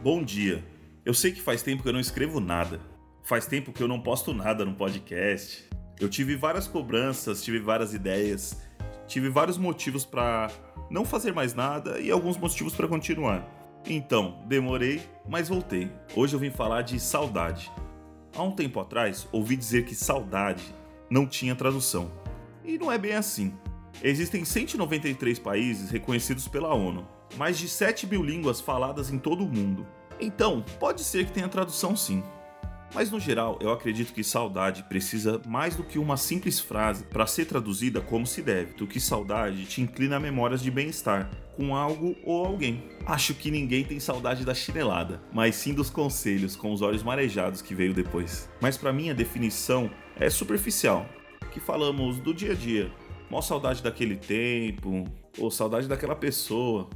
Bom dia. Eu sei que faz tempo que eu não escrevo nada. Faz tempo que eu não posto nada no podcast. Eu tive várias cobranças, tive várias ideias, tive vários motivos para não fazer mais nada e alguns motivos para continuar. Então, demorei, mas voltei. Hoje eu vim falar de saudade. Há um tempo atrás, ouvi dizer que saudade não tinha tradução. E não é bem assim. Existem 193 países reconhecidos pela ONU, mais de 7 mil línguas faladas em todo o mundo. Então, pode ser que tenha tradução sim. Mas no geral, eu acredito que saudade precisa mais do que uma simples frase para ser traduzida como se deve, do que saudade te inclina a memórias de bem-estar com algo ou alguém. Acho que ninguém tem saudade da chinelada, mas sim dos conselhos com os olhos marejados que veio depois. Mas para mim a definição é superficial, que falamos do dia a dia, Mó saudade daquele tempo, ou saudade daquela pessoa.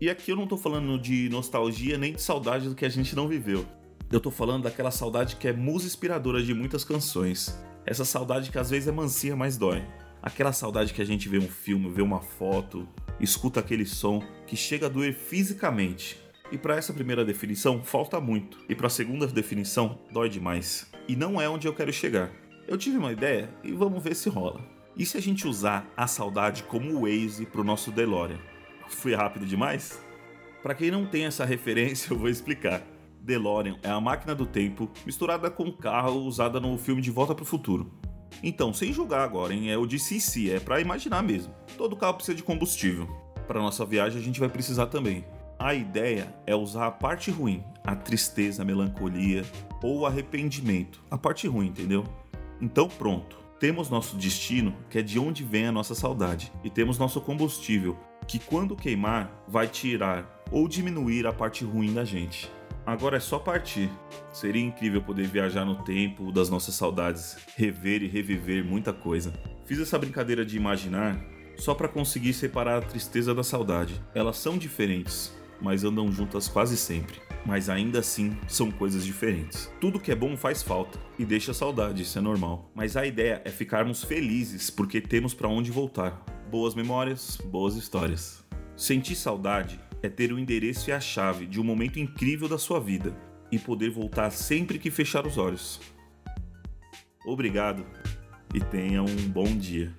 E aqui eu não tô falando de nostalgia nem de saudade do que a gente não viveu. Eu tô falando daquela saudade que é musa inspiradora de muitas canções. Essa saudade que às vezes é mansinha, mas dói. Aquela saudade que a gente vê um filme, vê uma foto, escuta aquele som que chega a doer fisicamente. E para essa primeira definição falta muito, e para a segunda definição dói demais. E não é onde eu quero chegar. Eu tive uma ideia e vamos ver se rola. E se a gente usar a saudade como Waze para o nosso DeLorean? Fui rápido demais? Para quem não tem essa referência, eu vou explicar. DeLorean é a máquina do tempo misturada com carro usada no filme De Volta para o Futuro. Então, sem julgar agora, hein? É o de si, é para imaginar mesmo. Todo carro precisa de combustível. Para nossa viagem a gente vai precisar também. A ideia é usar a parte ruim, a tristeza, a melancolia ou o arrependimento. A parte ruim, entendeu? Então pronto. Temos nosso destino, que é de onde vem a nossa saudade, e temos nosso combustível, que quando queimar vai tirar ou diminuir a parte ruim da gente. Agora é só partir. Seria incrível poder viajar no tempo das nossas saudades, rever e reviver muita coisa. Fiz essa brincadeira de imaginar só para conseguir separar a tristeza da saudade. Elas são diferentes, mas andam juntas quase sempre mas ainda assim são coisas diferentes. Tudo que é bom faz falta e deixa saudade, isso é normal. Mas a ideia é ficarmos felizes porque temos para onde voltar. Boas memórias, boas histórias. Sentir saudade é ter o endereço e a chave de um momento incrível da sua vida e poder voltar sempre que fechar os olhos. Obrigado e tenha um bom dia.